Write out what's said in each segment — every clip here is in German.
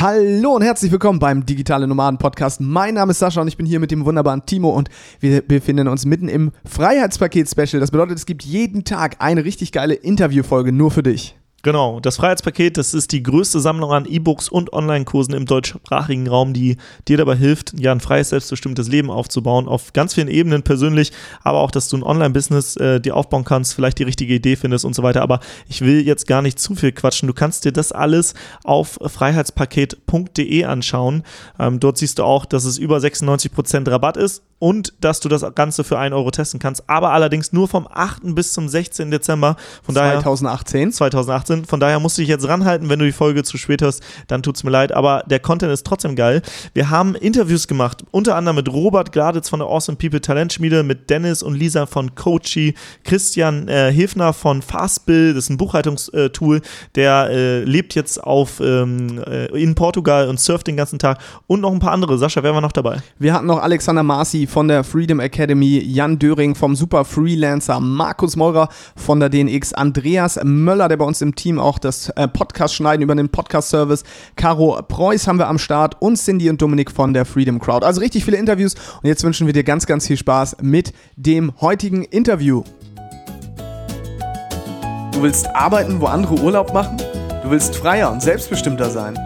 Hallo und herzlich willkommen beim Digitale Nomaden Podcast. Mein Name ist Sascha und ich bin hier mit dem wunderbaren Timo und wir befinden uns mitten im Freiheitspaket Special. Das bedeutet, es gibt jeden Tag eine richtig geile Interviewfolge nur für dich. Genau, das Freiheitspaket, das ist die größte Sammlung an E-Books und Online-Kursen im deutschsprachigen Raum, die dir dabei hilft, ja, ein freies, selbstbestimmtes Leben aufzubauen, auf ganz vielen Ebenen persönlich, aber auch, dass du ein Online-Business äh, dir aufbauen kannst, vielleicht die richtige Idee findest und so weiter. Aber ich will jetzt gar nicht zu viel quatschen. Du kannst dir das alles auf freiheitspaket.de anschauen. Ähm, dort siehst du auch, dass es über 96% Rabatt ist und dass du das Ganze für 1 Euro testen kannst, aber allerdings nur vom 8. bis zum 16. Dezember. Von 2018. Daher, 2018. Von daher musst du dich jetzt ranhalten, wenn du die Folge zu spät hast, dann tut's mir leid, aber der Content ist trotzdem geil. Wir haben Interviews gemacht, unter anderem mit Robert Gladitz von der Awesome People Talentschmiede, mit Dennis und Lisa von Coachy, Christian äh, Hilfner von Fastbill, das ist ein Buchhaltungstool, der äh, lebt jetzt auf ähm, äh, in Portugal und surft den ganzen Tag und noch ein paar andere. Sascha, wer war noch dabei? Wir hatten noch Alexander Marci von der Freedom Academy, Jan Döring vom Super Freelancer, Markus Meurer von der DNX, Andreas Möller, der bei uns im Team auch das äh, Podcast schneiden über den Podcast-Service, Caro Preuß haben wir am Start und Cindy und Dominik von der Freedom Crowd. Also richtig viele Interviews und jetzt wünschen wir dir ganz, ganz viel Spaß mit dem heutigen Interview. Du willst arbeiten, wo andere Urlaub machen? Du willst freier und selbstbestimmter sein?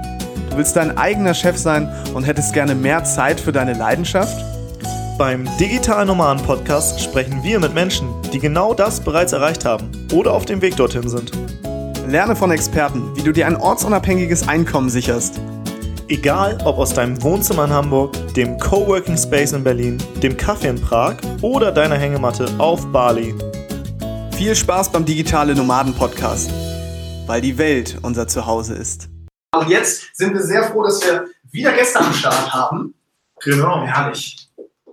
Du willst dein eigener Chef sein und hättest gerne mehr Zeit für deine Leidenschaft? Beim Digital Nomaden Podcast sprechen wir mit Menschen, die genau das bereits erreicht haben oder auf dem Weg dorthin sind. Lerne von Experten, wie du dir ein ortsunabhängiges Einkommen sicherst. Egal ob aus deinem Wohnzimmer in Hamburg, dem Coworking Space in Berlin, dem Kaffee in Prag oder deiner Hängematte auf Bali. Viel Spaß beim Digitale Nomaden Podcast, weil die Welt unser Zuhause ist. Und jetzt sind wir sehr froh, dass wir wieder Gäste am Start haben. Genau. Herrlich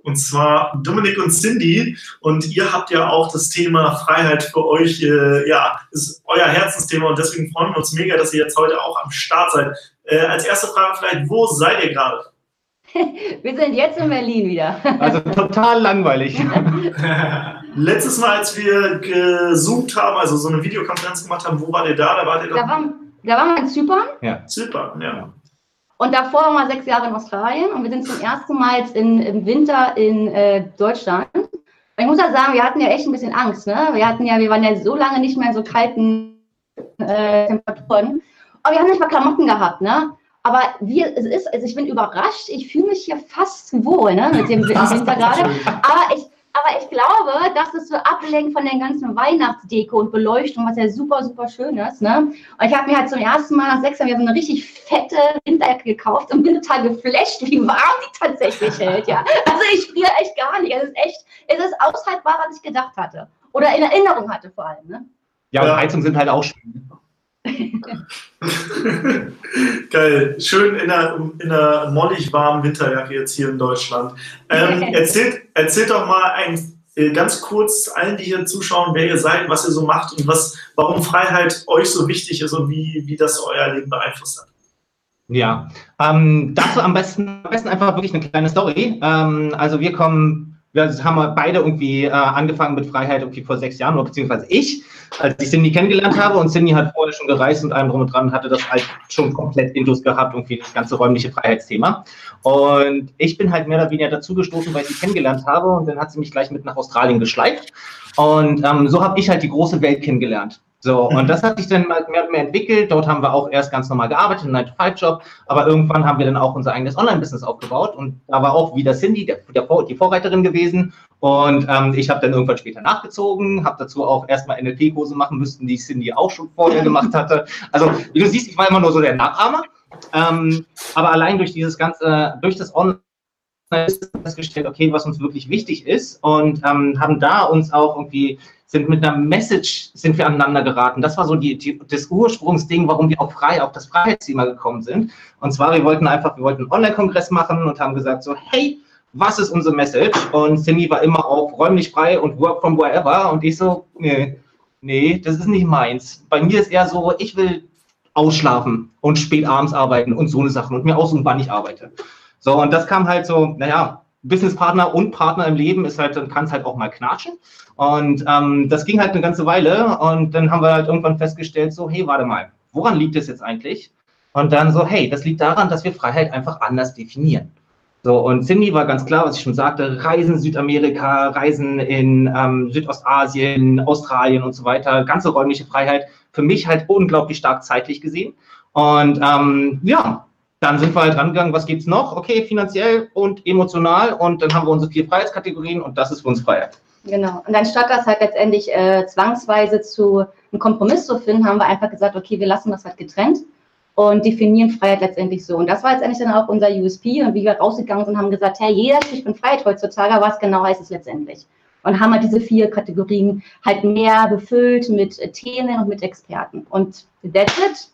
und zwar Dominik und Cindy. Und ihr habt ja auch das Thema Freiheit für euch, äh, ja, ist euer Herzensthema und deswegen freuen wir uns mega, dass ihr jetzt heute auch am Start seid. Äh, als erste Frage vielleicht, wo seid ihr gerade? Wir sind jetzt in Berlin wieder. Also total langweilig. Letztes Mal, als wir gezoomt haben, also so eine Videokonferenz gemacht haben, wo war ihr da? Da wart ihr da, war, da waren wir in Zypern. Ja. Zypern, ja. Und davor waren wir sechs Jahre in Australien und wir sind zum ersten Mal in, im Winter in äh, Deutschland. Und ich muss ja sagen, wir hatten ja echt ein bisschen Angst. Ne? Wir hatten ja, wir waren ja so lange nicht mehr in so kalten äh, Temperaturen. Aber wir haben nicht mal Klamotten gehabt, ne? Aber wie es ist, also ich bin überrascht, ich fühle mich hier fast wohl, ne, mit dem Winter gerade. Aber ich, aber ich glaube, dass es so ablenkt von den ganzen Weihnachtsdeko und Beleuchtung, was ja super, super schön ist. Ne? Und ich habe mir halt zum ersten Mal nach sechs Jahren so eine richtig fette Winterjacke gekauft und bin total geflasht, wie warm die tatsächlich hält. Ja? Also ich friere echt gar nicht. Es ist echt, es ist aushaltbar, was ich gedacht hatte. Oder in Erinnerung hatte vor allem. Ne? Ja, und Heizungen sind halt auch schön. Geil. Schön in einer, in einer mollig warmen Winterjacke jetzt hier in Deutschland. Ähm, erzählt, erzählt doch mal ein, äh, ganz kurz allen, die hier zuschauen, wer ihr seid, was ihr so macht und was, warum Freiheit euch so wichtig ist und wie, wie das euer Leben beeinflusst hat. Ja, ähm, dazu am besten, am besten einfach wirklich eine kleine Story. Ähm, also wir kommen wir haben beide irgendwie äh, angefangen mit Freiheit irgendwie vor sechs Jahren, beziehungsweise ich, als ich Cindy kennengelernt habe. Und Cindy hat vorher schon gereist und allem drum und dran, hatte das halt schon komplett Indus gehabt, irgendwie das ganze räumliche Freiheitsthema. Und ich bin halt mehr oder weniger dazugestoßen, weil ich sie kennengelernt habe. Und dann hat sie mich gleich mit nach Australien geschleift. Und ähm, so habe ich halt die große Welt kennengelernt. So, und das hat sich dann mehr und mehr entwickelt. Dort haben wir auch erst ganz normal gearbeitet, einen 9-to-5-Job, aber irgendwann haben wir dann auch unser eigenes Online-Business aufgebaut. Und da war auch wieder Cindy, der, der, die Vorreiterin gewesen. Und ähm, ich habe dann irgendwann später nachgezogen, habe dazu auch erstmal NLP-Kurse machen müssen, die Cindy auch schon vorher gemacht hatte. Also, wie du siehst, ich war immer nur so der Nachahmer, ähm, aber allein durch dieses ganze, durch das Online festgestellt, okay, was uns wirklich wichtig ist. Und ähm, haben da uns auch irgendwie sind mit einer Message sind wir aneinander geraten. Das war so die, die, das Ursprungsding, warum wir auch frei auf das Freiheitsthema gekommen sind. Und zwar, wir wollten einfach, wir wollten einen Online-Kongress machen und haben gesagt so, hey, was ist unsere Message? Und Cindy war immer auf räumlich frei und work from wherever. Und ich so, nee, nee, das ist nicht meins. Bei mir ist eher so, ich will ausschlafen und spät abends arbeiten und so eine Sachen und mir aussuchen, wann ich arbeite. So, und das kam halt so, naja, Businesspartner und Partner im Leben ist halt, dann kann es halt auch mal knatschen. Und ähm, das ging halt eine ganze Weile und dann haben wir halt irgendwann festgestellt, so, hey, warte mal, woran liegt es jetzt eigentlich? Und dann so, hey, das liegt daran, dass wir Freiheit einfach anders definieren. So, und Cindy war ganz klar, was ich schon sagte, Reisen Südamerika, Reisen in ähm, Südostasien, Australien und so weiter, ganze räumliche Freiheit, für mich halt unglaublich stark zeitlich gesehen. Und ähm, ja, dann sind wir halt rangegangen, was gibt's noch? Okay, finanziell und emotional und dann haben wir unsere vier Freiheitskategorien und das ist für uns Freiheit. Genau. Und anstatt das halt letztendlich äh, zwangsweise zu einem Kompromiss zu finden, haben wir einfach gesagt, okay, wir lassen das halt getrennt und definieren Freiheit letztendlich so. Und das war letztendlich dann auch unser USP und wie wir rausgegangen sind, haben gesagt, hey, jeder spricht von Freiheit heutzutage, was genau heißt es letztendlich? Und haben halt diese vier Kategorien halt mehr befüllt mit Themen und mit Experten. Und that's it.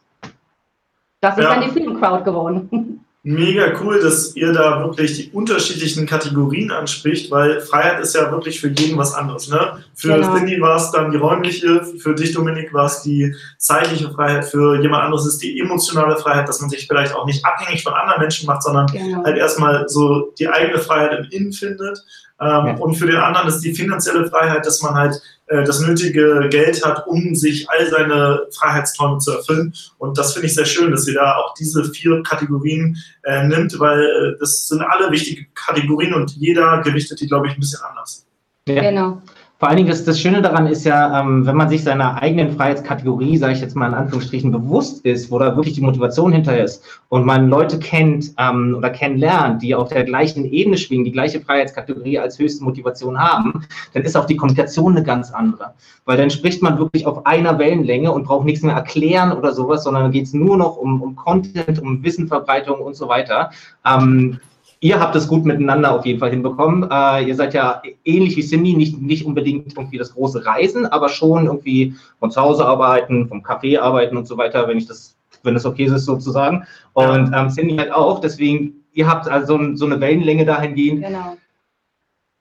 Das ist ja. dann die Film Crowd geworden. mega cool, dass ihr da wirklich die unterschiedlichen Kategorien anspricht, weil Freiheit ist ja wirklich für jeden was anderes. Ne? Für genau. Cindy war es dann die räumliche, für dich, Dominik, war es die zeitliche Freiheit, für jemand anderes ist die emotionale Freiheit, dass man sich vielleicht auch nicht abhängig von anderen Menschen macht, sondern genau. halt erstmal so die eigene Freiheit im Innen findet. Ähm, ja. Und für den anderen ist die finanzielle Freiheit, dass man halt äh, das nötige Geld hat, um sich all seine Freiheitsträume zu erfüllen. Und das finde ich sehr schön, dass ihr da auch diese vier Kategorien äh, nimmt, weil äh, das sind alle wichtige Kategorien und jeder gewichtet die, glaube ich, ein bisschen anders. Ja. Genau. Vor allen Dingen, das, das Schöne daran ist ja, ähm, wenn man sich seiner eigenen Freiheitskategorie, sage ich jetzt mal in Anführungsstrichen, bewusst ist, wo da wirklich die Motivation hinter ist und man Leute kennt ähm, oder kennenlernt, die auf der gleichen Ebene schwingen, die gleiche Freiheitskategorie als höchste Motivation haben, dann ist auch die Kommunikation eine ganz andere. Weil dann spricht man wirklich auf einer Wellenlänge und braucht nichts mehr erklären oder sowas, sondern geht es nur noch um, um Content, um Wissenverbreitung und so weiter. Ähm, ihr habt es gut miteinander auf jeden Fall hinbekommen. Äh, ihr seid ja ähnlich wie Cindy, nicht, nicht unbedingt irgendwie das große Reisen, aber schon irgendwie von zu Hause arbeiten, vom Café arbeiten und so weiter, wenn ich das, wenn es okay ist sozusagen. Und ähm, Cindy halt auch, deswegen, ihr habt also so eine Wellenlänge dahingehend. Genau.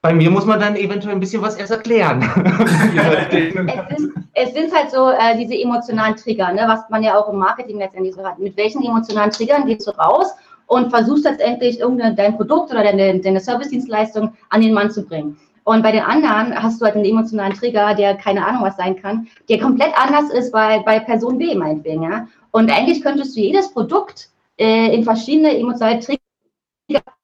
Bei mir muss man dann eventuell ein bisschen was erst erklären. es, sind, es, sind, halt so äh, diese emotionalen Trigger, ne, was man ja auch im Marketing letztendlich so hat. Mit welchen emotionalen Triggern gehst du raus und versuchst letztendlich irgendein dein Produkt oder deine, deine Service-Dienstleistung an den Mann zu bringen. Und bei den anderen hast du halt einen emotionalen Trigger, der keine Ahnung was sein kann, der komplett anders ist bei, bei Person B meinetwegen. Ja? Und eigentlich könntest du jedes Produkt äh, in verschiedene emotionale Trigger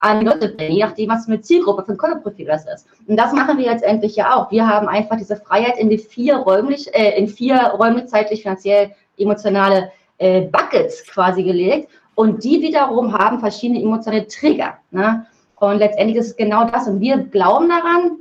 an Leute bringen, je nachdem, was für eine Zielgruppe, für ein Kundenprofil das ist. Und das machen wir letztendlich ja auch. Wir haben einfach diese Freiheit in die vier räumlich, äh, in vier räumlich, zeitlich, finanziell, emotionale äh, Buckets quasi gelegt und die wiederum haben verschiedene emotionale Trigger. Ne? Und letztendlich ist es genau das. Und wir glauben daran,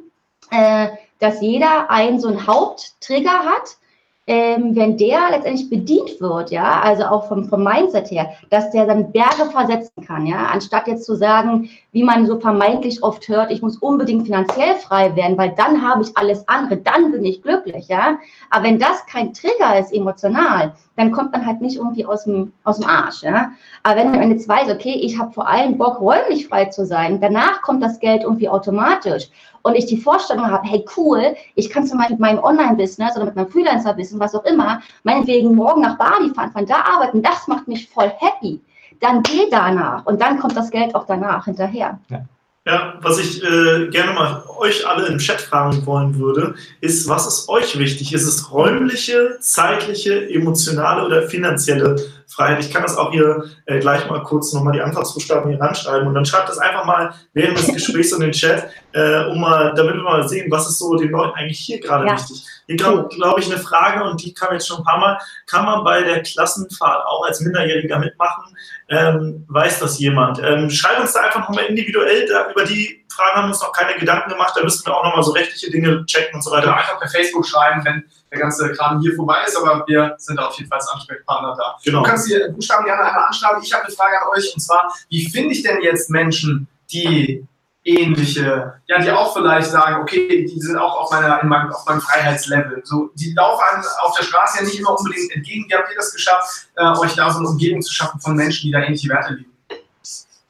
äh, dass jeder einen so einen Haupttrigger hat, ähm, wenn der letztendlich bedient wird, ja, also auch vom, vom Mindset her, dass der dann Berge versetzen kann, ja, anstatt jetzt zu sagen, wie man so vermeintlich oft hört, ich muss unbedingt finanziell frei werden, weil dann habe ich alles andere, dann bin ich glücklich, ja. Aber wenn das kein Trigger ist, emotional, dann kommt man halt nicht irgendwie aus dem, aus dem Arsch, ja. Aber wenn man jetzt weiß, okay, ich habe vor allem Bock, räumlich frei zu sein, danach kommt das Geld irgendwie automatisch und ich die Vorstellung habe, hey cool, ich kann zum Beispiel mit meinem Online-Business oder mit meinem Freelancer-Business, was auch immer, meinetwegen morgen nach Bali fahren, von da arbeiten, das macht mich voll happy. Dann geh danach und dann kommt das Geld auch danach hinterher. Ja. Ja, was ich äh, gerne mal euch alle im Chat fragen wollen würde, ist, was ist euch wichtig? Ist es räumliche, zeitliche, emotionale oder finanzielle Freiheit? Ich kann das auch hier äh, gleich mal kurz nochmal die Anfangsbuchstaben hier ranschreiben und dann schreibt das einfach mal während des Gesprächs in den Chat, äh, um mal, damit wir mal sehen, was ist so den Leuten eigentlich hier gerade ja. wichtig. Hier glaube glaub ich eine Frage und die kam jetzt schon ein paar Mal. Kann man bei der Klassenfahrt auch als Minderjähriger mitmachen? Ähm, weiß das jemand? Ähm, schreibt uns da einfach nochmal individuell, da, über die Fragen haben wir uns noch keine Gedanken gemacht, da müssen wir auch nochmal so rechtliche Dinge checken und so weiter. Ja, einfach per Facebook schreiben, wenn der ganze Kram hier vorbei ist, aber wir sind auf jeden Fall als Ansprechpartner da. Genau. Kannst die Buchstaben gerne einmal anschreiben. Ich habe eine Frage an euch und zwar, wie finde ich denn jetzt Menschen, die ähnliche, ja, die auch vielleicht sagen, okay, die sind auch auf, meiner, in meinem, auf meinem Freiheitslevel. So, die laufen auf der Straße ja nicht immer unbedingt entgegen. Wie habt ihr das geschafft, äh, euch da so eine Umgebung zu schaffen von Menschen, die da ähnliche Werte lieben?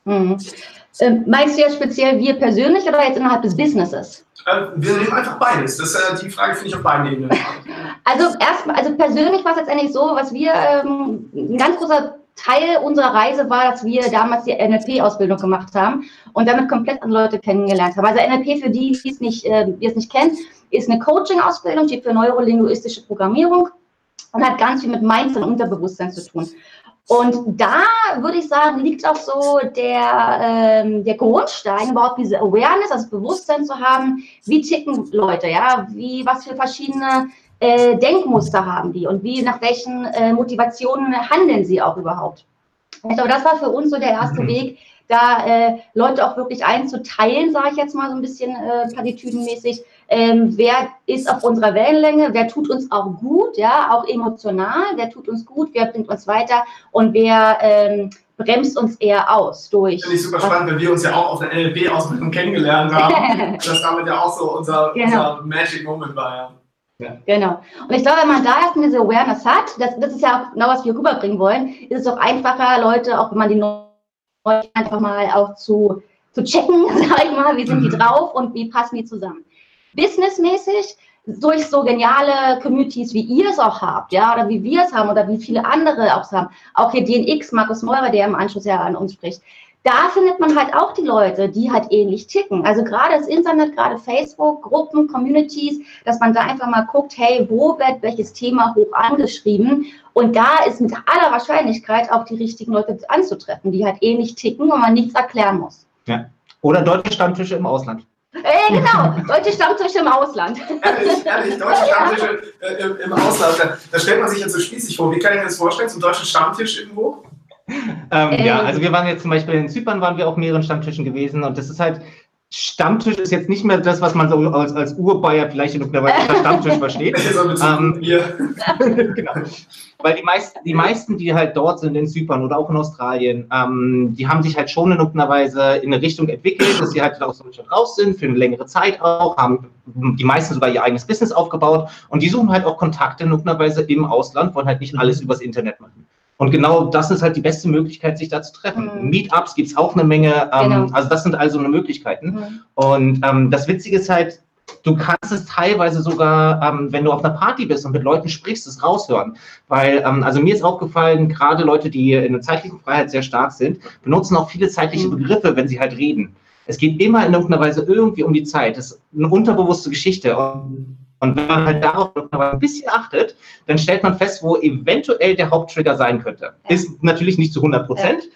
Mhm. Ähm, meinst du ja speziell wir persönlich oder jetzt innerhalb des Businesses? Äh, wir nehmen einfach beides. Das, äh, die Frage finde ich auf beiden Ebenen. Also erstmal, also persönlich war es letztendlich so, was wir, ähm, ein ganz großer Teil unserer Reise war, dass wir damals die NLP-Ausbildung gemacht haben und damit komplett andere Leute kennengelernt haben. Also NLP, für die, die es nicht, äh, die es nicht kennen, ist eine Coaching-Ausbildung, steht für neurolinguistische Programmierung und hat ganz viel mit Mindset und Unterbewusstsein zu tun. Und da würde ich sagen, liegt auch so der, ähm, der Grundstein, überhaupt diese Awareness, also Bewusstsein zu haben, wie ticken Leute, ja, wie, was für verschiedene äh, Denkmuster haben die und wie, nach welchen äh, Motivationen handeln sie auch überhaupt. Ich glaube, das war für uns so der erste mhm. Weg, da äh, Leute auch wirklich einzuteilen, sage ich jetzt mal so ein bisschen äh, platitüdenmäßig. Ähm, wer ist auf unserer Wellenlänge, wer tut uns auch gut, ja, auch emotional, wer tut uns gut, wer bringt uns weiter und wer ähm, bremst uns eher aus durch. Finde ich super spannend, weil wir uns ja auch auf der NLP-Ausbildung kennengelernt haben. das damit ja auch so unser, genau. unser Magic Moment war. Ja. Ja. Genau. Und ich glaube, wenn man da erstmal diese Awareness hat, das, das ist ja auch genau, was wir rüberbringen wollen, ist es auch einfacher, Leute, auch wenn man die neuen einfach mal auch zu, zu checken, sag ich mal, wie sind die mhm. drauf und wie passen die zusammen. Businessmäßig, durch so geniale Communities, wie ihr es auch habt, ja, oder wie wir es haben oder wie viele andere auch haben, auch hier DNX, Markus Meurer, der im Anschluss ja an uns spricht, da findet man halt auch die Leute, die halt ähnlich ticken. Also gerade das Internet, gerade Facebook, Gruppen, Communities, dass man da einfach mal guckt, hey, wo wird welches Thema hoch angeschrieben? Und da ist mit aller Wahrscheinlichkeit auch die richtigen Leute anzutreffen, die halt ähnlich ticken und man nichts erklären muss. Ja. Oder deutsche Stammtische im Ausland. Äh, genau, deutsche Stammtische im Ausland. Ehrlich, ehrlich, deutsche Stammtische äh, im, Ausland. Da, da, stellt man sich jetzt so spießig vor. Wie kann ich mir das vorstellen, zum deutschen Stammtisch irgendwo? ähm, äh, ja, also wir waren jetzt zum Beispiel in Zypern, waren wir auf mehreren Stammtischen gewesen und das ist halt, Stammtisch ist jetzt nicht mehr das, was man so als, als Urbayer vielleicht in irgendeiner Weise Stammtisch versteht. ähm, genau. Weil die meisten, die meisten, die halt dort sind in Zypern oder auch in Australien, ähm, die haben sich halt schon in irgendeiner Weise in eine Richtung entwickelt, dass sie halt aus Deutschland raus sind, für eine längere Zeit auch, haben die meisten sogar ihr eigenes Business aufgebaut und die suchen halt auch Kontakte in irgendeiner Weise im Ausland, wollen halt nicht alles übers Internet machen. Und genau das ist halt die beste Möglichkeit, sich da zu treffen. Mhm. Meetups gibt es auch eine Menge. Ähm, genau. Also das sind also eine Möglichkeiten. Mhm. Und ähm, das Witzige ist halt, du kannst es teilweise sogar, ähm, wenn du auf einer Party bist und mit Leuten sprichst, es raushören. Weil, ähm, also mir ist aufgefallen, gerade Leute, die in der zeitlichen Freiheit sehr stark sind, benutzen auch viele zeitliche mhm. Begriffe, wenn sie halt reden. Es geht immer in irgendeiner Weise irgendwie um die Zeit. Das ist eine unterbewusste Geschichte. Und und wenn man halt darauf ein bisschen achtet, dann stellt man fest, wo eventuell der Haupttrigger sein könnte. Ja. Ist natürlich nicht zu 100 Prozent, ja.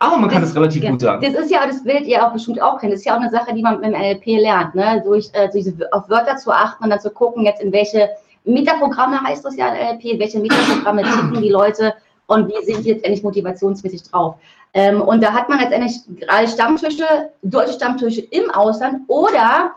aber man kann es relativ ja. gut sagen. Das ist ja, das werdet ihr auch bestimmt auch kennen. Das ist ja auch eine Sache, die man mit dem NLP lernt, ne? durch, äh, durch auf Wörter zu achten und dann zu gucken, jetzt in welche Metaprogramme heißt das ja in NLP, welche Metaprogramme tippen die Leute und wie sind die jetzt endlich motivationsmäßig drauf. Ähm, und da hat man letztendlich gerade Stammtische, deutsche Stammtische im Ausland oder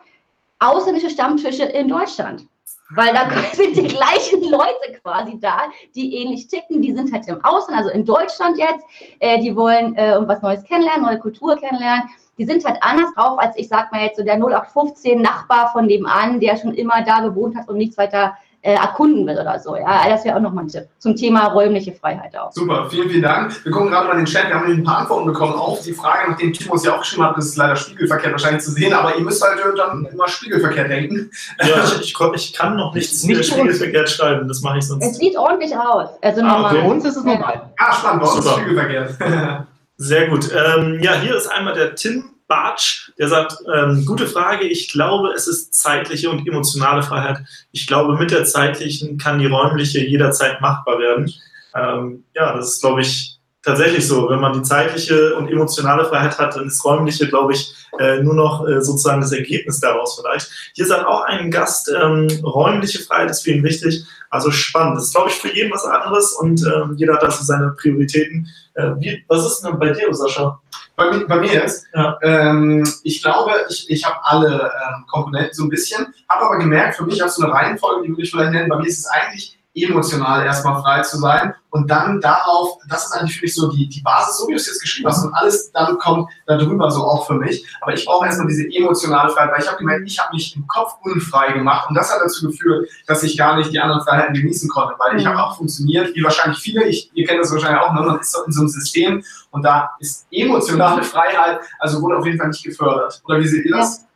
ausländische Stammtische in Deutschland. Weil da sind die gleichen Leute quasi da, die ähnlich ticken. Die sind halt im Ausland, also in Deutschland jetzt. Äh, die wollen äh, irgendwas Neues kennenlernen, neue Kultur kennenlernen. Die sind halt anders drauf als ich sag mal jetzt so der 0815 Nachbar von nebenan, der schon immer da gewohnt hat und nichts weiter äh, erkunden will oder so. Ja, das wäre auch nochmal ein Tipp zum Thema räumliche Freiheit auch. Super, vielen, vielen Dank. Wir gucken gerade mal in den Chat, wir haben ein paar Antworten bekommen auf die Frage, nachdem Timo uns ja auch geschrieben hat, das ist leider spiegelverkehrt wahrscheinlich zu sehen, aber ihr müsst halt dann immer spiegelverkehrt denken. Ja, ich, ich, ich kann noch nichts nicht spiegelverkehrt schreiben, das mache ich sonst. Es sieht ordentlich aus. Also ah, Für uns ist es normal. Ah, spannend, bei uns ist spiegelverkehrt. Sehr gut. Ähm, ja, hier ist einmal der Tim Bartsch, der sagt, ähm, gute Frage, ich glaube, es ist zeitliche und emotionale Freiheit. Ich glaube, mit der zeitlichen kann die räumliche jederzeit machbar werden. Ähm, ja, das ist, glaube ich, tatsächlich so. Wenn man die zeitliche und emotionale Freiheit hat, dann ist räumliche, glaube ich, äh, nur noch äh, sozusagen das Ergebnis daraus vielleicht. Hier sagt auch ein Gast, ähm, räumliche Freiheit ist für ihn wichtig. Also spannend. Das ist, glaube ich, für jeden was anderes und ähm, jeder hat also seine Prioritäten. Äh, wie, was ist denn bei dir, Sascha? Bei, bei mir jetzt? Ja. Ähm, ich glaube, ich, ich habe alle ähm, Komponenten so ein bisschen, habe aber gemerkt, für mich auch so eine Reihenfolge, die würde ich vielleicht nennen, bei mir ist es eigentlich emotional erstmal frei zu sein und dann darauf, das ist eigentlich für mich so die, die Basis, so wie du es jetzt geschrieben hast und alles dann kommt darüber so auch für mich. Aber ich brauche erstmal diese emotionale Freiheit, weil ich habe gemerkt, ich habe mich im Kopf unfrei gemacht und das hat dazu geführt, dass ich gar nicht die anderen Freiheiten genießen konnte, weil ich mhm. habe auch funktioniert, wie wahrscheinlich viele, ich, ihr kennt das wahrscheinlich auch, ne? man ist so in so einem System und da ist emotionale Freiheit, also wurde auf jeden Fall nicht gefördert. Oder wie seht ihr das?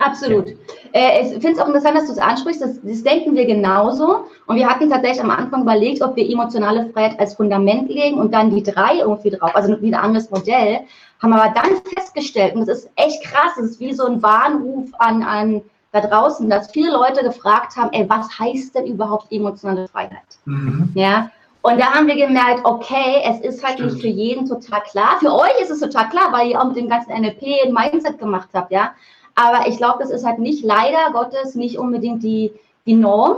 Ja. Absolut. Äh, ich finde es auch interessant, dass du es ansprichst. Das, das, denken wir genauso. Und wir hatten tatsächlich am Anfang überlegt, ob wir emotionale Freiheit als Fundament legen und dann die drei irgendwie drauf, also wieder ein anderes Modell. Haben aber dann festgestellt, und das ist echt krass, das ist wie so ein Warnruf an, an da draußen, dass viele Leute gefragt haben, ey, was heißt denn überhaupt emotionale Freiheit? Mhm. Ja. Und da haben wir gemerkt, okay, es ist halt nicht für jeden total klar. Für euch ist es total klar, weil ihr auch mit dem ganzen NLP ein Mindset gemacht habt, ja. Aber ich glaube, das ist halt nicht, leider Gottes, nicht unbedingt die, die Norm.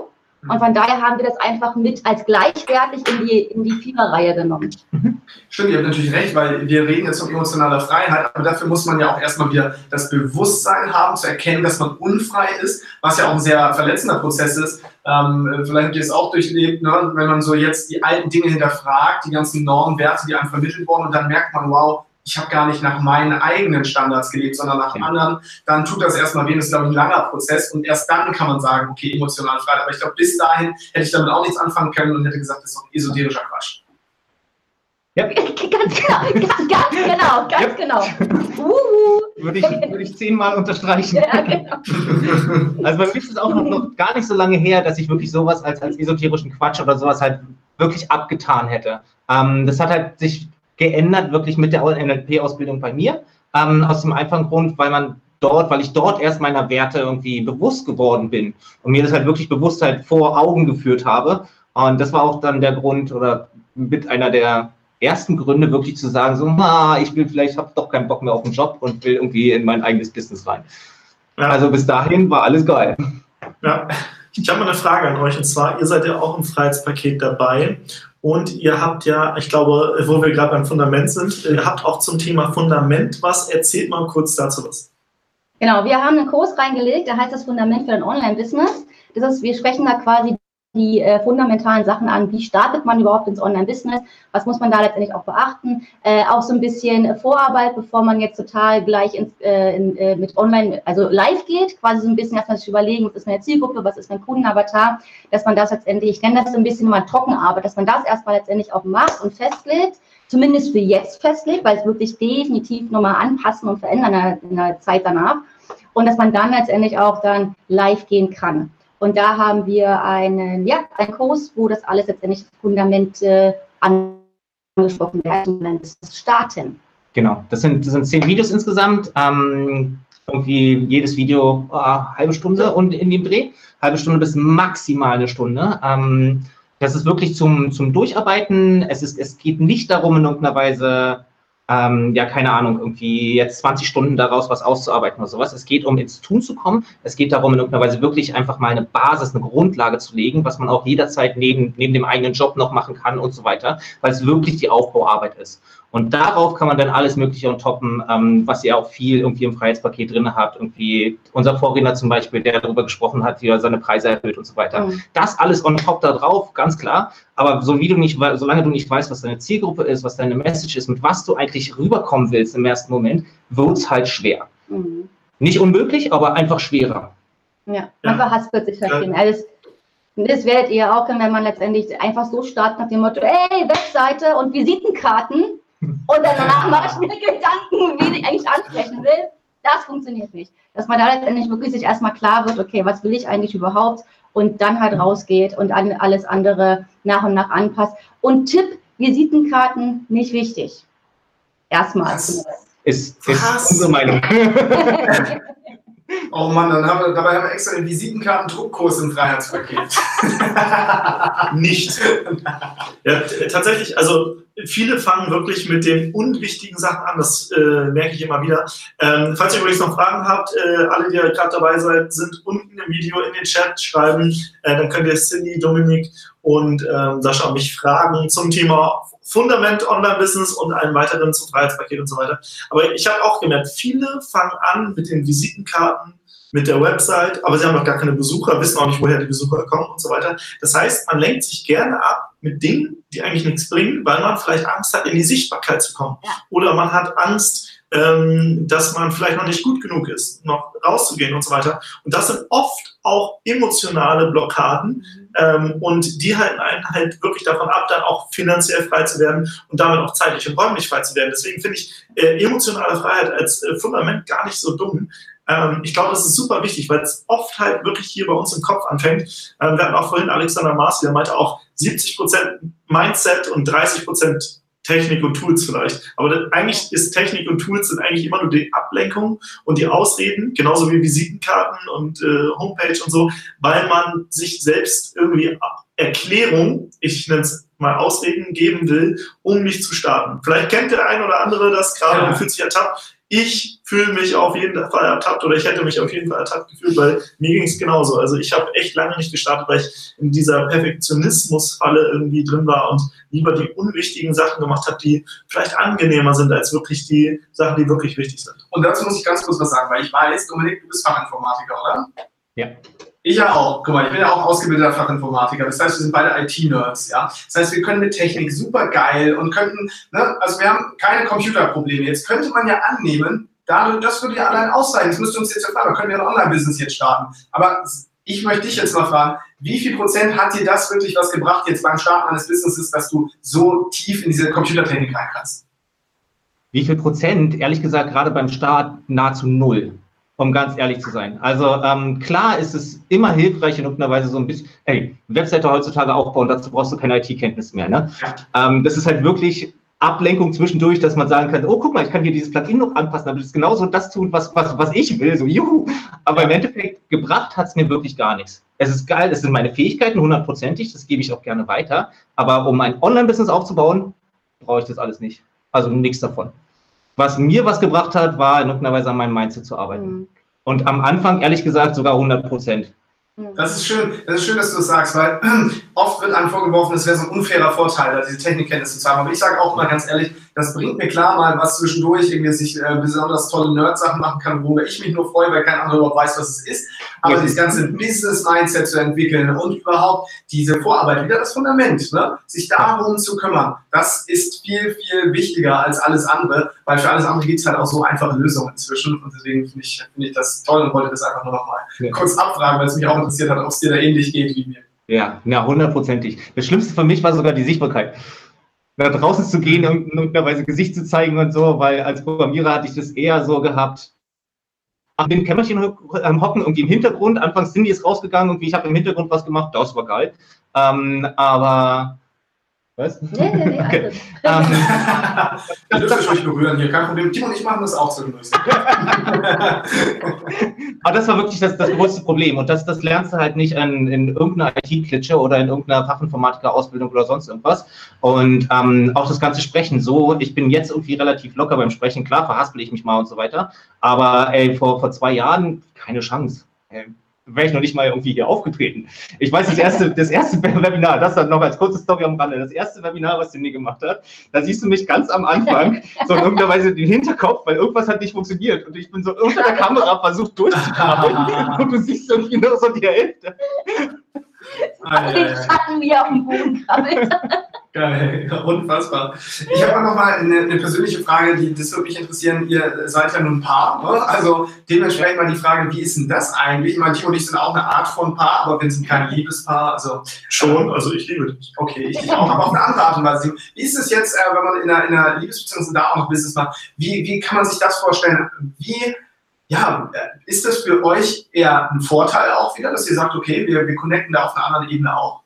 Und von daher haben wir das einfach mit als gleichwertig in die, in die Viererreihe genommen. Stimmt, ihr habt natürlich recht, weil wir reden jetzt von emotionaler Freiheit, aber dafür muss man ja auch erstmal wieder das Bewusstsein haben, zu erkennen, dass man unfrei ist, was ja auch ein sehr verletzender Prozess ist. Ähm, vielleicht habt ihr es auch durchlebt, ne? wenn man so jetzt die alten Dinge hinterfragt, die ganzen Normen, Werte, die einem vermittelt wurden, und dann merkt man, wow, ich habe gar nicht nach meinen eigenen Standards gelebt, sondern nach ja. anderen, dann tut das erstmal weh. Das ist, glaube ich, ein langer Prozess und erst dann kann man sagen, okay, emotionale Freiheit. Aber ich glaube, bis dahin hätte ich damit auch nichts anfangen können und hätte gesagt, das ist doch esoterischer Quatsch. Ja. Ganz genau, ganz, ganz genau, ganz ja. genau. Uh. Würde, ich, würde ich zehnmal unterstreichen. Ja, genau. Also bei mir ist es auch noch, noch, gar nicht so lange her, dass ich wirklich sowas als, als esoterischen Quatsch oder sowas halt wirklich abgetan hätte. Ähm, das hat halt sich geändert, wirklich mit der NLP-Ausbildung bei mir. Ähm, aus dem einfachen Grund, weil man dort, weil ich dort erst meiner Werte irgendwie bewusst geworden bin und mir das halt wirklich bewusst halt vor Augen geführt habe. Und das war auch dann der Grund oder mit einer der ersten Gründe, wirklich zu sagen, so, na, ich will vielleicht, habe doch keinen Bock mehr auf den Job und will irgendwie in mein eigenes Business rein. Ja. Also bis dahin war alles geil. Ja, ich habe mal eine Frage an euch und zwar, ihr seid ja auch im Freiheitspaket dabei und ihr habt ja, ich glaube, wo wir gerade beim Fundament sind, ihr habt auch zum Thema Fundament was. Erzählt mal kurz dazu was. Genau, wir haben einen Kurs reingelegt, der heißt das Fundament für ein Online-Business. Das ist, wir sprechen da quasi die äh, fundamentalen Sachen an. Wie startet man überhaupt ins Online-Business? Was muss man da letztendlich auch beachten? Äh, auch so ein bisschen Vorarbeit, bevor man jetzt total gleich ins, äh, in, äh, mit Online, also live geht. Quasi so ein bisschen erstmal sich überlegen, was ist meine Zielgruppe, was ist mein Kundenavatar, dass man das letztendlich, ich nenne das so ein bisschen mal Trockenarbeit, dass man das erstmal letztendlich auch macht und festlegt. Zumindest für jetzt festlegt, weil es wirklich definitiv nochmal anpassen und verändern in der, in der Zeit danach. Und dass man dann letztendlich auch dann live gehen kann. Und da haben wir einen, ja, einen Kurs, wo das alles letztendlich Fundamente angesprochen werden, das Starten. Genau, das sind, das sind zehn Videos insgesamt. Ähm, irgendwie jedes Video äh, halbe Stunde und in dem Dreh, halbe Stunde bis maximal eine Stunde. Ähm, das ist wirklich zum, zum Durcharbeiten. Es, ist, es geht nicht darum, in irgendeiner Weise ähm, ja, keine Ahnung, irgendwie jetzt 20 Stunden daraus was auszuarbeiten oder sowas. Es geht um ins Tun zu kommen. Es geht darum, in irgendeiner Weise wirklich einfach mal eine Basis, eine Grundlage zu legen, was man auch jederzeit neben, neben dem eigenen Job noch machen kann und so weiter, weil es wirklich die Aufbauarbeit ist. Und darauf kann man dann alles Mögliche on toppen, ähm, was ihr auch viel irgendwie im Freiheitspaket drin habt. Irgendwie unser Vorredner zum Beispiel, der darüber gesprochen hat, wie er seine Preise erhöht und so weiter. Mhm. Das alles on top da drauf, ganz klar. Aber so wie du nicht, solange du nicht weißt, was deine Zielgruppe ist, was deine Message ist, mit was du eigentlich rüberkommen willst im ersten Moment, wird es halt schwer. Mhm. Nicht unmöglich, aber einfach schwerer. Ja, man verhaspelt sich halt ja. alles. Das werdet ihr auch, wenn man letztendlich einfach so startet nach dem Motto, ey, Webseite und Visitenkarten, und danach mache ich mir Gedanken, wen ich eigentlich ansprechen will. Das funktioniert nicht. Dass man da letztendlich wirklich sich erstmal klar wird, okay, was will ich eigentlich überhaupt? Und dann halt rausgeht und alles andere nach und nach anpasst. Und Tipp, Visitenkarten nicht wichtig. Erstmal. Ist, ist unsere Meinung. Oh Mann, dann haben wir, dabei haben wir extra den Visitenkarten-Druckkurs im Freiheitspaket. Nicht. Ja, tatsächlich, also viele fangen wirklich mit den unwichtigen Sachen an, das äh, merke ich immer wieder. Ähm, falls ihr übrigens noch Fragen habt, äh, alle, die gerade dabei seid, sind unten im Video in den Chat schreiben. Äh, dann könnt ihr Cindy, Dominik und ähm, Sascha mich fragen zum Thema Fundament Online-Business und einen weiteren zum Freiheitspaket und so weiter. Aber ich habe auch gemerkt, viele fangen an mit den Visitenkarten, mit der Website, aber sie haben noch gar keine Besucher, wissen auch nicht, woher die Besucher kommen und so weiter. Das heißt, man lenkt sich gerne ab mit Dingen, die eigentlich nichts bringen, weil man vielleicht Angst hat, in die Sichtbarkeit zu kommen. Oder man hat Angst, ähm, dass man vielleicht noch nicht gut genug ist, noch rauszugehen und so weiter. Und das sind oft auch emotionale Blockaden mhm. ähm, und die halten einen halt wirklich davon ab, dann auch finanziell frei zu werden und damit auch zeitlich und räumlich frei zu werden. Deswegen finde ich äh, emotionale Freiheit als äh, Fundament gar nicht so dumm. Ähm, ich glaube, das ist super wichtig, weil es oft halt wirklich hier bei uns im Kopf anfängt. Ähm, wir hatten auch vorhin Alexander Mars, der meinte auch 70% Mindset und 30% Technik und Tools vielleicht. Aber das, eigentlich ist Technik und Tools sind eigentlich immer nur die Ablenkung und die Ausreden, genauso wie Visitenkarten und äh, Homepage und so, weil man sich selbst irgendwie Erklärung, ich nenne es mal Ausreden geben will, um mich zu starten. Vielleicht kennt der ein oder andere das gerade ja. und fühlt sich ertappt. Ich fühle mich auf jeden Fall ertappt oder ich hätte mich auf jeden Fall ertappt gefühlt, weil mir ging es genauso. Also ich habe echt lange nicht gestartet, weil ich in dieser Perfektionismusfalle irgendwie drin war und lieber die unwichtigen Sachen gemacht habe, die vielleicht angenehmer sind als wirklich die Sachen, die wirklich wichtig sind. Und dazu muss ich ganz kurz was sagen, weil ich weiß, Dominik, du bist Fachinformatiker, oder? Ja. Ich ja auch. Guck mal, ich bin ja auch ausgebildeter Fachinformatiker. Das heißt, wir sind beide IT-Nerds, ja. Das heißt, wir können mit Technik super geil und könnten, ne, also wir haben keine Computerprobleme. Jetzt könnte man ja annehmen, dadurch, das würde ja allein ausreichen. Das müsste uns jetzt ja fragen, können wir ein Online-Business jetzt starten. Aber ich möchte dich jetzt mal fragen, wie viel Prozent hat dir das wirklich was gebracht jetzt beim Starten eines Businesses, dass du so tief in diese Computertechnik rein kannst? Wie viel Prozent? Ehrlich gesagt, gerade beim Start nahezu null um ganz ehrlich zu sein. Also ähm, klar ist es immer hilfreich in irgendeiner Weise so ein bisschen, hey, Webseite heutzutage aufbauen, dazu brauchst du keine IT-Kenntnis mehr. Ne? Ähm, das ist halt wirklich Ablenkung zwischendurch, dass man sagen kann, oh, guck mal, ich kann hier dieses Plugin noch anpassen, damit es genauso das tun, was, was, was ich will, so juhu. Aber ja. im Endeffekt, gebracht hat es mir wirklich gar nichts. Es ist geil, es sind meine Fähigkeiten, hundertprozentig, das gebe ich auch gerne weiter. Aber um ein Online-Business aufzubauen, brauche ich das alles nicht. Also nichts davon. Was mir was gebracht hat, war in irgendeiner Weise an meinem Mindset zu arbeiten. Mhm. Und am Anfang, ehrlich gesagt, sogar 100 Prozent. Das ist schön, das ist schön, dass du das sagst, weil oft wird einem vorgeworfen, es wäre so ein unfairer Vorteil, diese Technikkenntnisse zu haben. Aber ich sage auch mal ganz ehrlich, das bringt mir klar mal, was zwischendurch irgendwie sich äh, besonders tolle Nerd-Sachen machen kann, worüber ich mich nur freue, weil kein anderer überhaupt weiß, was es ist. Aber ja. dieses ganze Business-Mindset zu entwickeln und überhaupt diese Vorarbeit, wieder das Fundament, ne? sich darum zu kümmern, das ist viel, viel wichtiger als alles andere, weil für alles andere gibt es halt auch so einfache Lösungen inzwischen. Und deswegen finde ich, find ich das toll und wollte das einfach nur noch mal ja. kurz abfragen, weil es mich auch interessiert hat, ob es dir da ähnlich geht wie mir. Ja, na, hundertprozentig. Das Schlimmste für mich war sogar die Sichtbarkeit nach draußen zu gehen und in irgendeiner Weise Gesicht zu zeigen und so, weil als Programmierer hatte ich das eher so gehabt, am dem Kämmerchen hocken, irgendwie im Hintergrund. Anfangs Cindy ist rausgegangen und ich habe im Hintergrund was gemacht, das war geil. Ähm, aber was? Nee, nee, nee, okay. ähm, Ihr dürft euch berühren hier, kein Problem. Tim und ich machen das auch zu zwischendurch. Aber das war wirklich das, das größte Problem. Und das, das lernst du halt nicht in, in irgendeiner IT-Klitsche oder in irgendeiner Fachinformatiker-Ausbildung oder sonst irgendwas. Und ähm, auch das ganze Sprechen so, ich bin jetzt irgendwie relativ locker beim Sprechen. Klar, verhaspel ich mich mal und so weiter. Aber ey, vor, vor zwei Jahren keine Chance. Ey, wäre ich noch nicht mal irgendwie hier aufgetreten. Ich weiß, das erste, das erste Webinar, das dann noch als kurze Story am Rande, das erste Webinar, was Cindy gemacht hat, da siehst du mich ganz am Anfang so in irgendeiner Weise den Hinterkopf, weil irgendwas hat nicht funktioniert und ich bin so unter der Kamera versucht durchzukommen und du siehst irgendwie nur so die Hälfte. Ah, den Schatten wie auf dem Boden krabbelt. Geil, unfassbar. Ich habe noch mal eine, eine, persönliche Frage, die das würde mich interessieren. Ihr seid ja nun ein Paar, ne? also dementsprechend mal die Frage, wie ist denn das eigentlich? Ich meine, Timo und ich sind auch eine Art von Paar, aber wir sind kein Liebespaar. Also schon, also ich liebe dich. Okay, ich dich auch, aber auf eine andere Art und Weise. Wie ist es jetzt, äh, wenn man in einer, in einer Liebesbeziehung ist und da auch noch Business macht? Wie, wie kann man sich das vorstellen? Wie ja, ist das für euch eher ein Vorteil auch wieder, dass ihr sagt, okay, wir, wir connecten da auf einer anderen Ebene auch?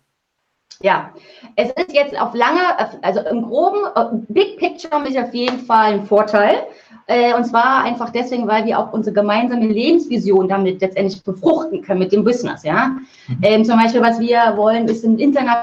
Ja, es ist jetzt auf lange, also im groben äh, Big Picture ist auf jeden Fall ein Vorteil. Äh, und zwar einfach deswegen, weil wir auch unsere gemeinsame Lebensvision damit letztendlich befruchten können mit dem Business. Ja, mhm. ähm, zum Beispiel, was wir wollen, ist ein Internet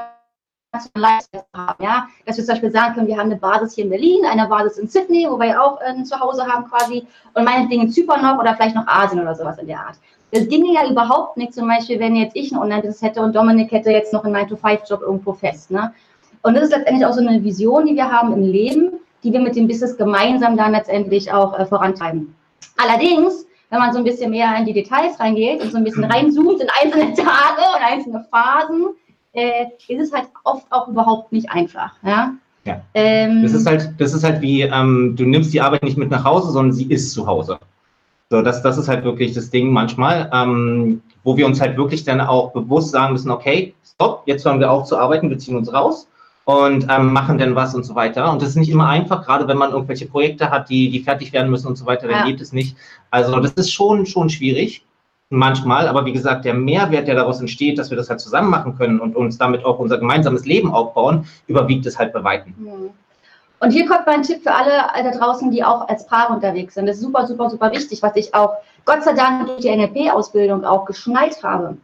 Lifestyle haben, ja, dass wir zum Beispiel sagen können, wir haben eine Basis hier in Berlin, eine Basis in Sydney, wo wir auch ein Zuhause haben quasi und meinetwegen in Zypern noch oder vielleicht noch Asien oder sowas in der Art. Das ginge ja überhaupt nicht, zum Beispiel, wenn jetzt ich ein Online-Business hätte und Dominik hätte jetzt noch einen 9-to-5-Job irgendwo fest. Ne? Und das ist letztendlich auch so eine Vision, die wir haben im Leben, die wir mit dem Business gemeinsam dann letztendlich auch äh, vorantreiben. Allerdings, wenn man so ein bisschen mehr in die Details reingeht und so ein bisschen reinzoomt in einzelne Tage und einzelne Phasen, äh, ist es halt oft auch überhaupt nicht einfach. Ja. ja. Ähm, das ist halt, das ist halt wie, ähm, du nimmst die Arbeit nicht mit nach Hause, sondern sie ist zu Hause. So, das, das ist halt wirklich das Ding manchmal, ähm, wo wir uns halt wirklich dann auch bewusst sagen müssen, okay, stopp, jetzt hören wir auf zu arbeiten, wir ziehen uns raus und ähm, machen dann was und so weiter. Und das ist nicht immer einfach, gerade wenn man irgendwelche Projekte hat, die, die fertig werden müssen und so weiter, dann ja. geht es nicht. Also das ist schon, schon schwierig manchmal, aber wie gesagt, der Mehrwert, der daraus entsteht, dass wir das halt zusammen machen können und uns damit auch unser gemeinsames Leben aufbauen, überwiegt es halt bei Weitem. Und hier kommt mein Tipp für alle da draußen, die auch als Paar unterwegs sind. Das ist super, super, super wichtig, was ich auch Gott sei Dank durch die NLP-Ausbildung auch geschnallt habe.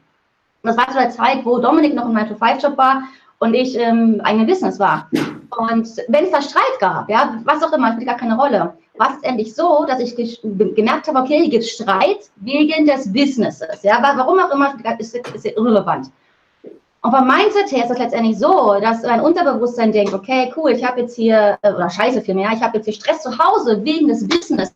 Das war zu der Zeit, wo Dominik noch im 9-to-5-Job war und ich ähm, eigene Business war. Und wenn es da Streit gab, ja, was auch immer, spielt gar keine Rolle, war es endlich so, dass ich gemerkt habe, okay, hier gibt es Streit wegen des Businesses. Ja, warum auch immer, ist, ist irrelevant. Und vom Mindset her ist es letztendlich so, dass dein Unterbewusstsein denkt, okay, cool, ich habe jetzt hier, äh, oder scheiße vielmehr, ich habe jetzt hier Stress zu Hause wegen des Businesses.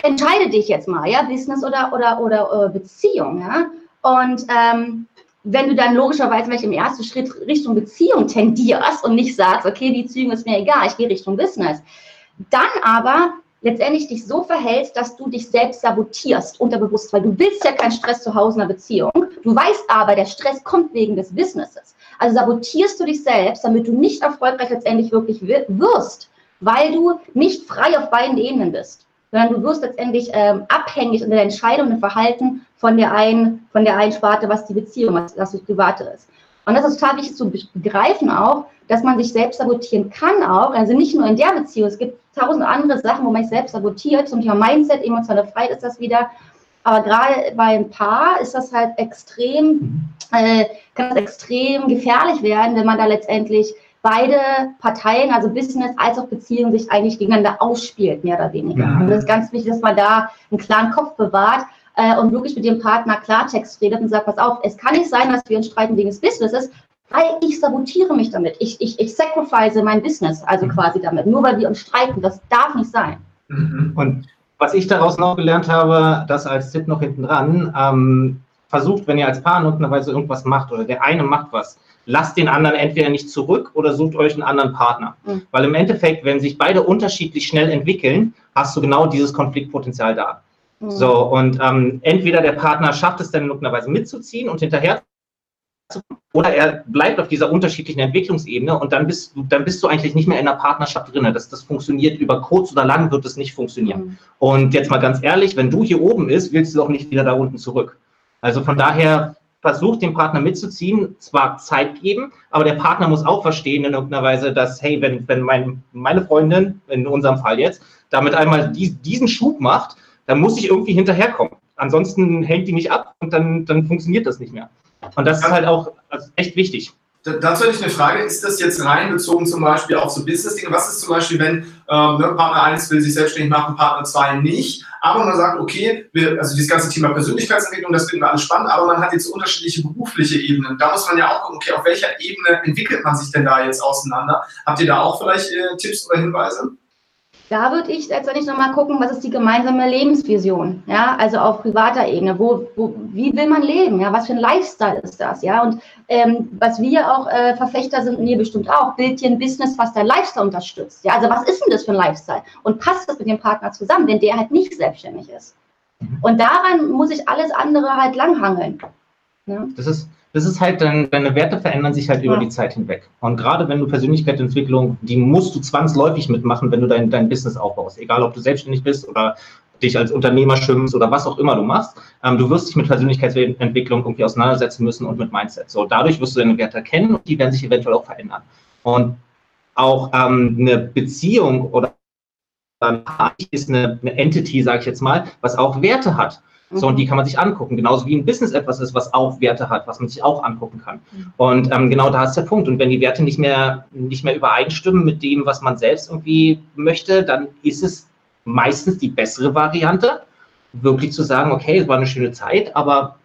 Entscheide dich jetzt mal, ja, Business oder, oder, oder äh, Beziehung, ja. Und ähm, wenn du dann logischerweise vielleicht im ersten Schritt Richtung Beziehung tendierst und nicht sagst, okay, die Beziehung ist mir egal, ich gehe Richtung Business, dann aber letztendlich dich so verhältst, dass du dich selbst sabotierst, unterbewusst, weil du willst ja keinen Stress zu Hause in einer Beziehung. Du weißt aber, der Stress kommt wegen des Businesses. Also sabotierst du dich selbst, damit du nicht erfolgreich letztendlich wirklich wirst, weil du nicht frei auf beiden Ebenen bist, sondern du wirst letztendlich ähm, abhängig in der Entscheidung und Verhalten von der einen, von der einen Sparte, was die Beziehung, was das Private ist. Und das ist total wichtig zu begreifen auch, dass man sich selbst sabotieren kann auch. Also nicht nur in der Beziehung. Es gibt tausend andere Sachen, wo man sich selbst sabotiert. Zum Thema Mindset, emotionale Freiheit ist das wieder. Aber gerade beim Paar ist das halt extrem, äh, kann das extrem gefährlich werden, wenn man da letztendlich beide Parteien, also Business als auch Beziehung, sich eigentlich gegeneinander ausspielt, mehr oder weniger. Mhm. Und das ist ganz wichtig, dass man da einen klaren Kopf bewahrt äh, und wirklich mit dem Partner Klartext redet und sagt, pass auf, es kann nicht sein, dass wir uns streiten wegen des Businesses, weil ich sabotiere mich damit. Ich, ich, ich sacrifice mein Business, also mhm. quasi damit, nur weil wir uns streiten. Das darf nicht sein. Mhm. Und was ich daraus noch gelernt habe, das als Tipp noch hinten dran, ähm, versucht, wenn ihr als Paar notwendigerweise irgendwas macht oder der eine macht was, lasst den anderen entweder nicht zurück oder sucht euch einen anderen Partner. Mhm. Weil im Endeffekt, wenn sich beide unterschiedlich schnell entwickeln, hast du genau dieses Konfliktpotenzial da. So, und ähm, entweder der Partner schafft es dann notwendigerweise mitzuziehen und hinterher oder er bleibt auf dieser unterschiedlichen Entwicklungsebene und dann bist du, dann bist du eigentlich nicht mehr in einer Partnerschaft drin. Das, das funktioniert über kurz oder lang wird es nicht funktionieren. Mhm. Und jetzt mal ganz ehrlich, wenn du hier oben bist, willst du auch nicht wieder da unten zurück. Also von daher versucht den Partner mitzuziehen, zwar Zeit geben, aber der Partner muss auch verstehen in irgendeiner Weise, dass, hey, wenn, wenn mein, meine Freundin, in unserem Fall jetzt, damit einmal die, diesen Schub macht, dann muss ich irgendwie hinterherkommen. Ansonsten hängt die nicht ab und dann, dann funktioniert das nicht mehr. Und das ist halt auch also echt wichtig. Dazu hätte ich eine Frage, ist das jetzt rein bezogen zum Beispiel auf so Business-Dinge? Was ist zum Beispiel, wenn ähm, ne, Partner 1 will sich selbstständig machen, Partner 2 nicht, aber man sagt, okay, wir, also dieses ganze Thema Persönlichkeitsentwicklung, das finden wir alles spannend, aber man hat jetzt unterschiedliche berufliche Ebenen. Da muss man ja auch gucken, okay, auf welcher Ebene entwickelt man sich denn da jetzt auseinander? Habt ihr da auch vielleicht äh, Tipps oder Hinweise? Da würde ich letztendlich nochmal gucken, was ist die gemeinsame Lebensvision, ja, also auf privater Ebene, wo, wo, wie will man leben, ja, was für ein Lifestyle ist das, ja, und ähm, was wir auch äh, Verfechter sind, und ihr bestimmt auch, Bildchen Business, was dein Lifestyle unterstützt, ja, also was ist denn das für ein Lifestyle? Und passt das mit dem Partner zusammen, wenn der halt nicht selbstständig ist? Und daran muss ich alles andere halt langhangeln. Ja? Das ist das ist halt, dann, deine Werte verändern sich halt über die Zeit hinweg. Und gerade wenn du Persönlichkeitsentwicklung, die musst du zwangsläufig mitmachen, wenn du dein, dein Business aufbaust. Egal, ob du selbstständig bist oder dich als Unternehmer schwimmst oder was auch immer du machst. Ähm, du wirst dich mit Persönlichkeitsentwicklung irgendwie auseinandersetzen müssen und mit Mindset. So, dadurch wirst du deine Werte kennen und die werden sich eventuell auch verändern. Und auch ähm, eine Beziehung oder Paar ist eine, eine Entity, sage ich jetzt mal, was auch Werte hat. So, und die kann man sich angucken. Genauso wie ein Business etwas ist, was auch Werte hat, was man sich auch angucken kann. Mhm. Und ähm, genau da ist der Punkt. Und wenn die Werte nicht mehr, nicht mehr übereinstimmen mit dem, was man selbst irgendwie möchte, dann ist es meistens die bessere Variante, wirklich zu sagen, okay, es war eine schöne Zeit, aber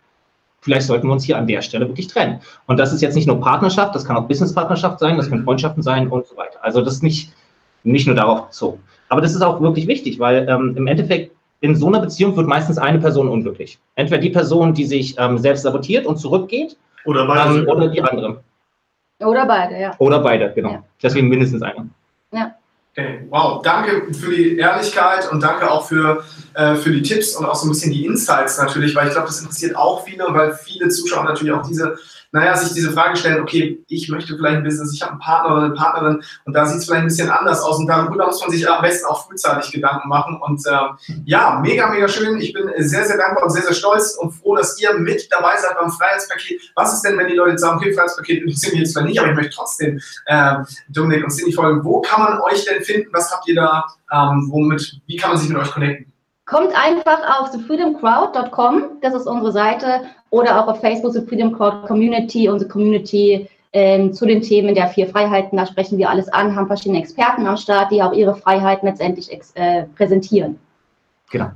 vielleicht sollten wir uns hier an der Stelle wirklich trennen. Und das ist jetzt nicht nur Partnerschaft, das kann auch Businesspartnerschaft sein, das können mhm. Freundschaften sein und so weiter. Also das ist nicht, nicht nur darauf bezogen. Aber das ist auch wirklich wichtig, weil ähm, im Endeffekt in so einer Beziehung wird meistens eine Person unglücklich. Entweder die Person, die sich ähm, selbst sabotiert und zurückgeht, oder, beide ähm, oder die andere. Oder beide, ja. Oder beide, genau. Ja. Deswegen mindestens einer. Ja. Okay, wow, danke für die Ehrlichkeit und danke auch für, äh, für die Tipps und auch so ein bisschen die Insights natürlich, weil ich glaube, das interessiert auch viele und weil viele Zuschauer natürlich auch diese naja, sich diese Frage stellen, okay, ich möchte vielleicht ein Business, ich habe einen Partner oder eine Partnerin und da sieht es vielleicht ein bisschen anders aus und darüber muss man sich am besten auch frühzeitig Gedanken machen und äh, ja, mega, mega schön. Ich bin sehr, sehr dankbar und sehr, sehr stolz und froh, dass ihr mit dabei seid beim Freiheitspaket. Was ist denn, wenn die Leute sagen, okay, Freiheitspaket interessiert mich jetzt zwar nicht, aber ich möchte trotzdem äh, Dominik und Cindy folgen. Wo kann man euch denn finden? Was habt ihr da? Ähm, womit, wie kann man sich mit euch connecten? Kommt einfach auf thefreedomcrowd.com, das ist unsere Seite, oder auch auf Facebook, The Freedom Crowd Community, unsere Community ähm, zu den Themen der vier Freiheiten. Da sprechen wir alles an, haben verschiedene Experten am Start, die auch ihre Freiheiten letztendlich äh, präsentieren. Genau.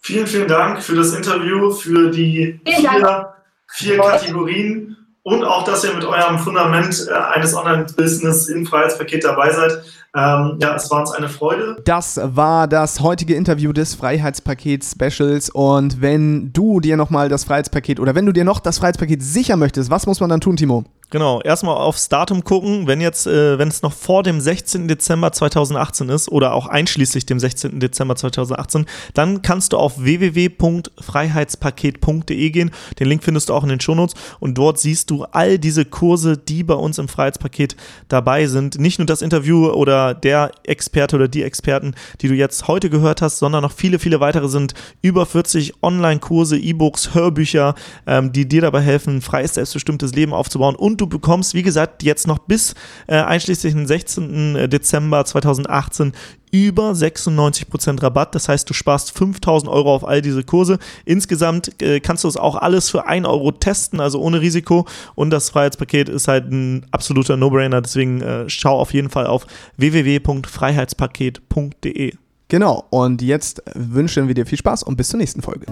Vielen, vielen Dank für das Interview, für die vier, vier Kategorien und auch, dass ihr mit eurem Fundament äh, eines Online-Business im Freiheitspaket dabei seid. Ähm, ja, es war uns eine Freude. Das war das heutige Interview des Freiheitspaket-Specials. Und wenn du dir nochmal das Freiheitspaket oder wenn du dir noch das Freiheitspaket sichern möchtest, was muss man dann tun, Timo? Genau, erstmal aufs Datum gucken, wenn jetzt, äh, wenn es noch vor dem 16. Dezember 2018 ist oder auch einschließlich dem 16. Dezember 2018, dann kannst du auf www.freiheitspaket.de gehen. Den Link findest du auch in den Shownotes und dort siehst du all diese Kurse, die bei uns im Freiheitspaket dabei sind. Nicht nur das Interview oder der Experte oder die Experten, die du jetzt heute gehört hast, sondern noch viele, viele weitere sind über 40 Online-Kurse, E-Books, Hörbücher, ähm, die dir dabei helfen, ein freies, selbstbestimmtes Leben aufzubauen du bekommst, wie gesagt, jetzt noch bis äh, einschließlich den 16. Dezember 2018 über 96% Rabatt. Das heißt, du sparst 5000 Euro auf all diese Kurse. Insgesamt äh, kannst du es auch alles für 1 Euro testen, also ohne Risiko. Und das Freiheitspaket ist halt ein absoluter No-Brainer. Deswegen äh, schau auf jeden Fall auf www.freiheitspaket.de. Genau, und jetzt wünschen wir dir viel Spaß und bis zur nächsten Folge.